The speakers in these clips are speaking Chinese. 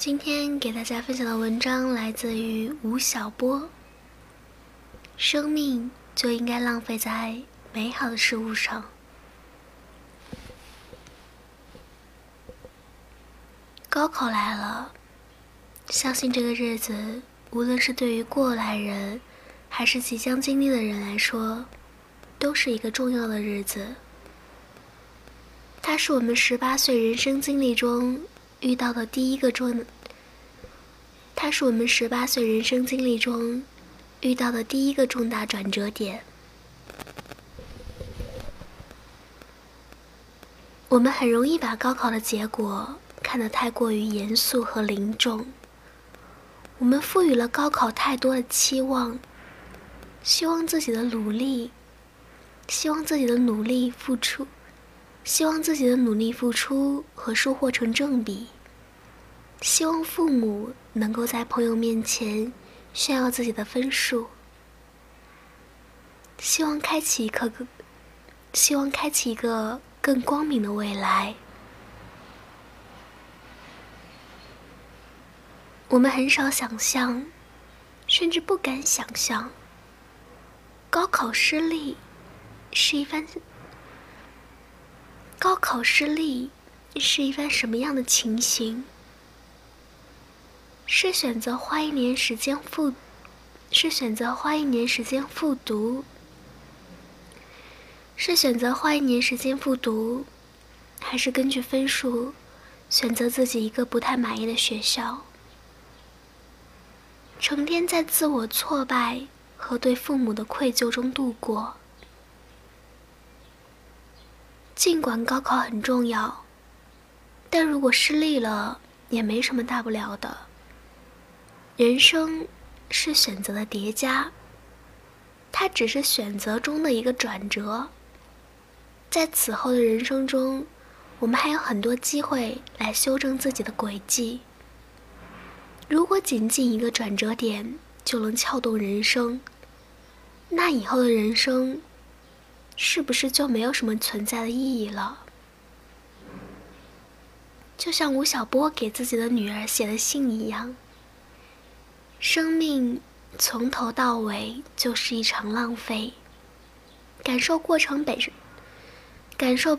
今天给大家分享的文章来自于吴晓波。生命就应该浪费在美好的事物上。高考来了，相信这个日子，无论是对于过来人，还是即将经历的人来说，都是一个重要的日子。它是我们十八岁人生经历中。遇到的第一个重，它是我们十八岁人生经历中遇到的第一个重大转折点。我们很容易把高考的结果看得太过于严肃和凝重，我们赋予了高考太多的期望，希望自己的努力，希望自己的努力付出。希望自己的努力付出和收获成正比。希望父母能够在朋友面前炫耀自己的分数。希望开启一个，希望开启一个更光明的未来。我们很少想象，甚至不敢想象，高考失利是一番。高考失利是一番什么样的情形？是选择花一年时间复，是选择花一年时间复读，是选择花一年时间复读，还是根据分数选择自己一个不太满意的学校，成天在自我挫败和对父母的愧疚中度过？尽管高考很重要，但如果失利了，也没什么大不了的。人生是选择的叠加，它只是选择中的一个转折。在此后的人生中，我们还有很多机会来修正自己的轨迹。如果仅仅一个转折点就能撬动人生，那以后的人生。是不是就没有什么存在的意义了？就像吴晓波给自己的女儿写的信一样，生命从头到尾就是一场浪费。感受过程本身，感受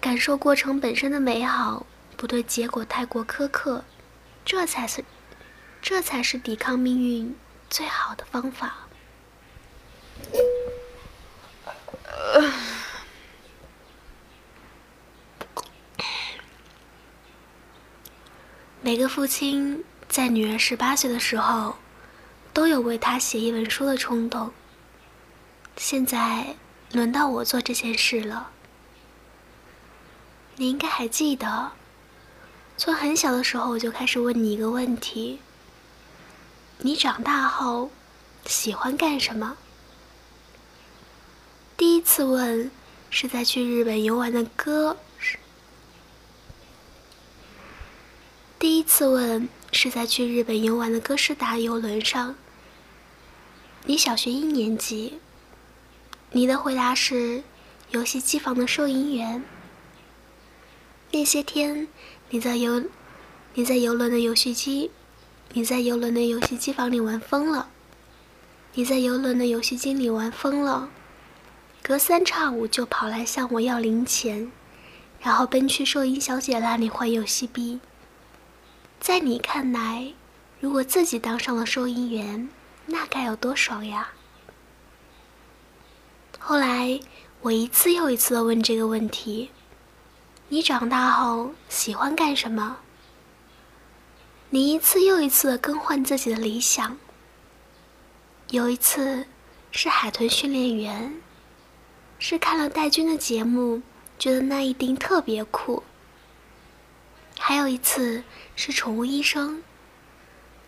感受过程本身的美好，不对结果太过苛刻，这才是这才是抵抗命运最好的方法。每个父亲在女儿十八岁的时候，都有为她写一本书的冲动。现在轮到我做这件事了。你应该还记得，从很小的时候我就开始问你一个问题：你长大后喜欢干什么？第一次问是在去日本游玩的歌。第一次问是在去日本游玩的哥斯达游轮上。你小学一年级。你的回答是游戏机房的收银员。那些天你在游你在游轮的游戏机你在游轮的游戏机房里玩疯了。你在游轮的游戏机里玩疯了，隔三差五就跑来向我要零钱，然后奔去收银小姐那里换游戏币。在你看来，如果自己当上了收银员，那该有多爽呀！后来，我一次又一次的问这个问题：你长大后喜欢干什么？你一次又一次的更换自己的理想。有一次是海豚训练员，是看了戴军的节目，觉得那一定特别酷。还有一次是宠物医生，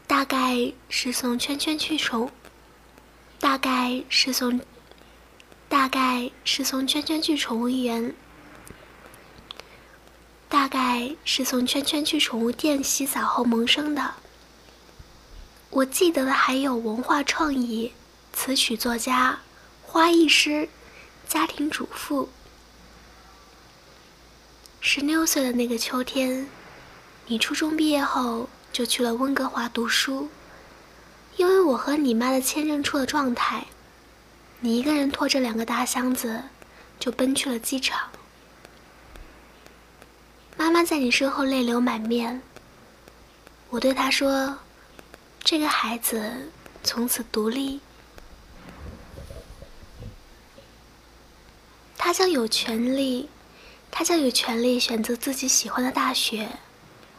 大概是送圈圈去宠，大概是送，大概是送圈圈去宠物医院，大概是送圈圈去宠物店洗澡后萌生的。我记得的还有文化创意、词曲作家、花艺师、家庭主妇。十六岁的那个秋天。你初中毕业后就去了温哥华读书。因为我和你妈的签证出了状态，你一个人拖着两个大箱子就奔去了机场。妈妈在你身后泪流满面。我对她说：“这个孩子从此独立，他将有权利，他将有权利选择自己喜欢的大学、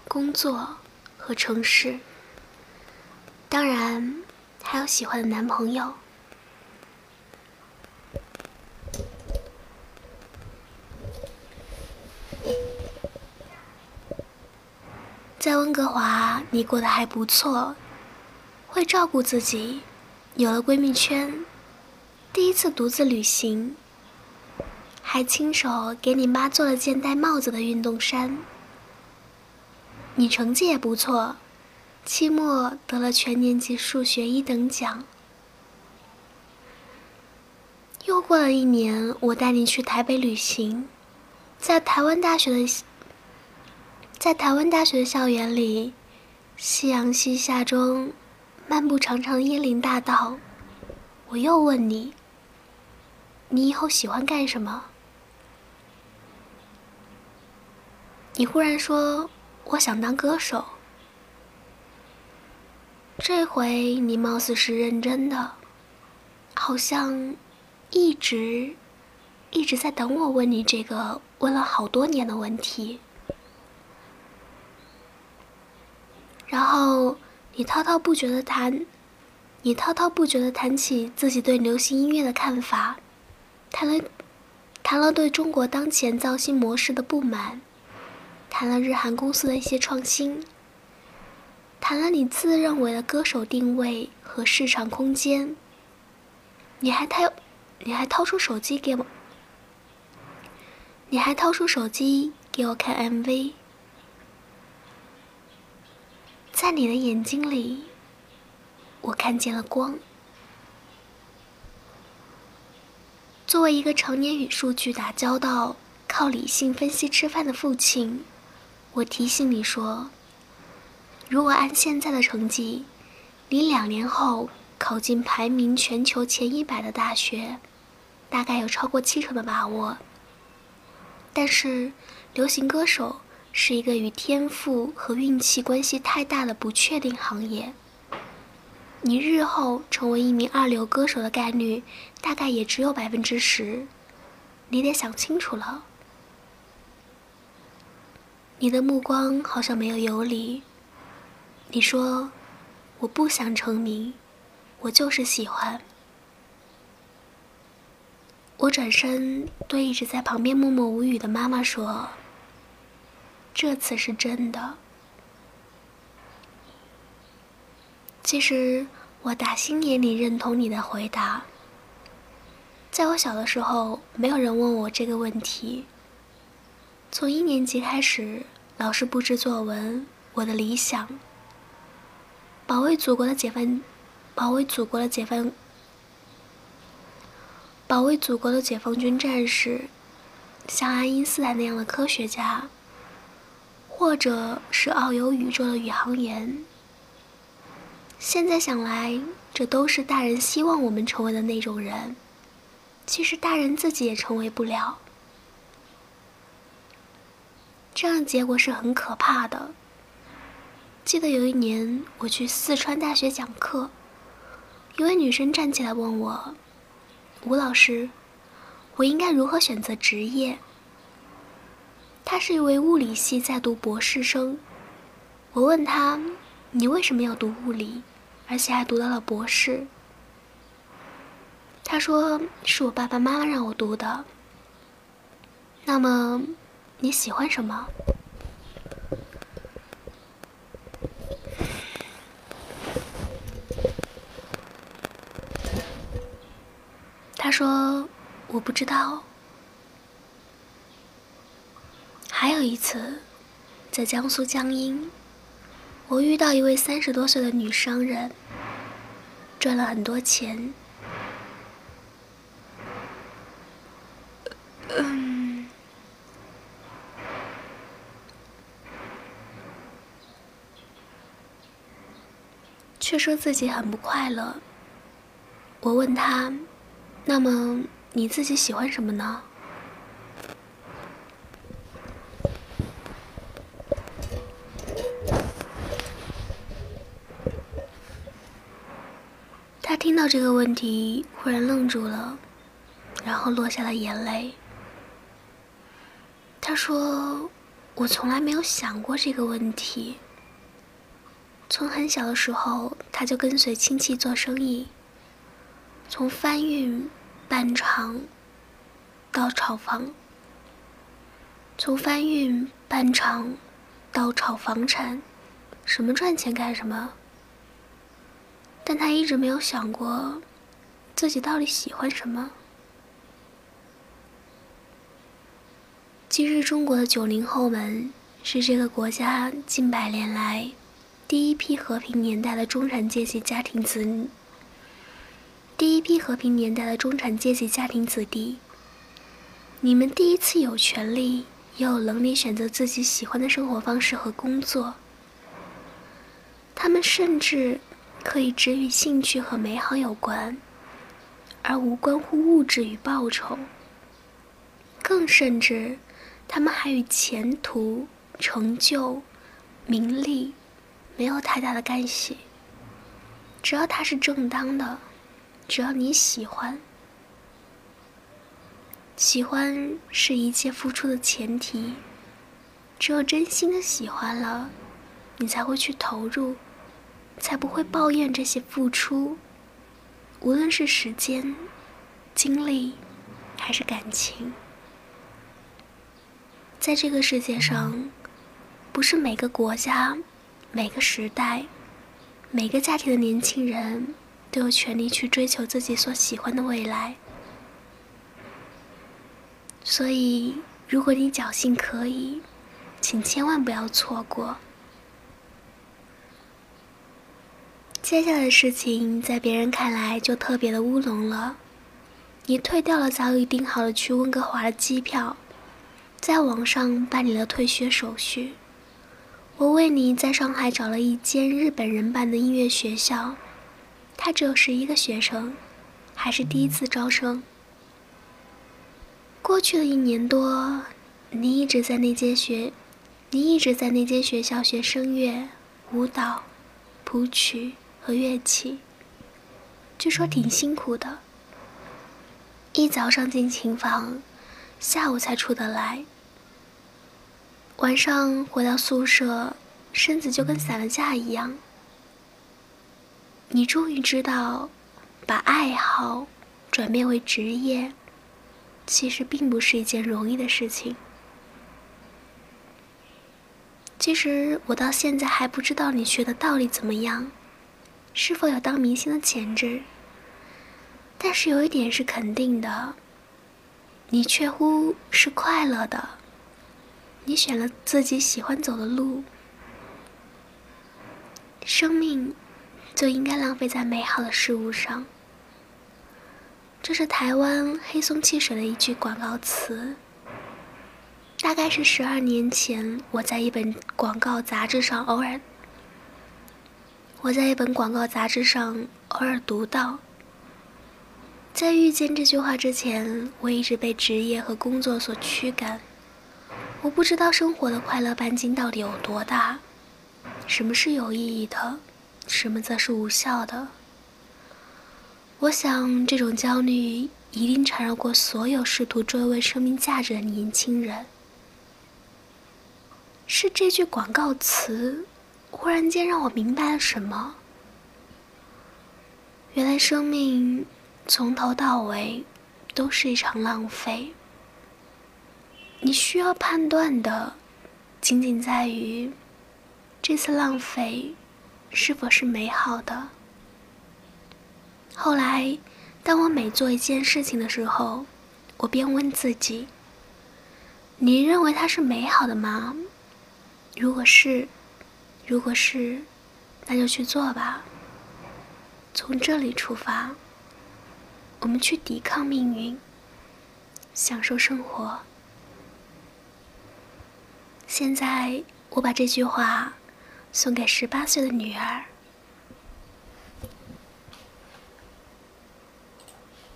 工作和城市。当然，还有喜欢的男朋友。”在温哥华，你过得还不错，会照顾自己，有了闺蜜圈，第一次独自旅行，还亲手给你妈做了件戴帽子的运动衫。你成绩也不错，期末得了全年级数学一等奖。又过了一年，我带你去台北旅行，在台湾大学的。在台湾大学的校园里，夕阳西下中，漫步长长的椰林大道。我又问你：“你以后喜欢干什么？”你忽然说：“我想当歌手。”这回你貌似是认真的，好像一直一直在等我问你这个问了好多年的问题。然后你滔滔不绝的谈，你滔滔不绝的谈起自己对流行音乐的看法，谈了，谈了对中国当前造星模式的不满，谈了日韩公司的一些创新，谈了你自认为的歌手定位和市场空间。你还掏，你还掏出手机给我，你还掏出手机给我看 MV。在你的眼睛里，我看见了光。作为一个常年与数据打交道、靠理性分析吃饭的父亲，我提醒你说：如果按现在的成绩，你两年后考进排名全球前一百的大学，大概有超过七成的把握。但是，流行歌手。是一个与天赋和运气关系太大的不确定行业。你日后成为一名二流歌手的概率，大概也只有百分之十。你得想清楚了。你的目光好像没有游离。你说：“我不想成名，我就是喜欢。”我转身对一直在旁边默默无语的妈妈说。这次是真的。其实我打心眼里认同你的回答。在我小的时候，没有人问我这个问题。从一年级开始，老师布置作文，我的理想：保卫祖国的解放，保卫祖国的解放，保卫祖国的解放军战士，像爱因斯坦那样的科学家。或者是遨游宇宙的宇航员。现在想来，这都是大人希望我们成为的那种人。其实大人自己也成为不了。这样的结果是很可怕的。记得有一年我去四川大学讲课，一位女生站起来问我：“吴老师，我应该如何选择职业？”他是一位物理系在读博士生。我问他：“你为什么要读物理，而且还读到了博士？”他说：“是我爸爸妈妈让我读的。”那么你喜欢什么？他说：“我不知道。”还有一次，在江苏江阴，我遇到一位三十多岁的女商人，赚了很多钱。嗯，却说自己很不快乐。我问他：“那么你自己喜欢什么呢？”他听到这个问题，忽然愣住了，然后落下了眼泪。他说：“我从来没有想过这个问题。从很小的时候，他就跟随亲戚做生意。”从搬运办厂到炒房，从搬运办厂到炒房产，什么赚钱干什么。但他一直没有想过自己到底喜欢什么。今日中国的九零后们是这个国家近百年来第一批和平年代的中产阶级家庭子女。第一批和平年代的中产阶级家庭子弟，你们第一次有权利也有能力选择自己喜欢的生活方式和工作。他们甚至可以只与兴趣和美好有关，而无关乎物质与报酬。更甚至，他们还与前途、成就、名利没有太大的干系。只要它是正当的。只要你喜欢，喜欢是一切付出的前提。只有真心的喜欢了，你才会去投入，才不会抱怨这些付出。无论是时间、精力，还是感情，在这个世界上，不是每个国家、每个时代、每个家庭的年轻人。都有权利去追求自己所喜欢的未来，所以，如果你侥幸可以，请千万不要错过。接下来的事情，在别人看来就特别的乌龙了。你退掉了早已订好了去温哥华的机票，在网上办理了退学手续。我为你在上海找了一间日本人办的音乐学校。他只有十一个学生，还是第一次招生。过去的一年多，你一直在那间学，你一直在那间学校学声乐、舞蹈、谱曲和乐器。据说挺辛苦的，一早上进琴房，下午才出得来。晚上回到宿舍，身子就跟散了架一样。你终于知道，把爱好转变为职业，其实并不是一件容易的事情。其实我到现在还不知道你学的到底怎么样，是否有当明星的潜质。但是有一点是肯定的，你确乎是快乐的。你选了自己喜欢走的路，生命。就应该浪费在美好的事物上。这是台湾黑松汽水的一句广告词。大概是十二年前，我在一本广告杂志上偶尔，我在一本广告杂志上偶尔读到。在遇见这句话之前，我一直被职业和工作所驱赶。我不知道生活的快乐半径到底有多大，什么是有意义的。什么则是无效的？我想，这种焦虑一定缠绕过所有试图追问生命价值的年轻人。是这句广告词，忽然间让我明白了什么？原来，生命从头到尾都是一场浪费。你需要判断的，仅仅在于这次浪费。是否是美好的？后来，当我每做一件事情的时候，我便问自己：“你认为它是美好的吗？”如果是，如果是，那就去做吧。从这里出发，我们去抵抗命运，享受生活。现在，我把这句话。送给十八岁的女儿。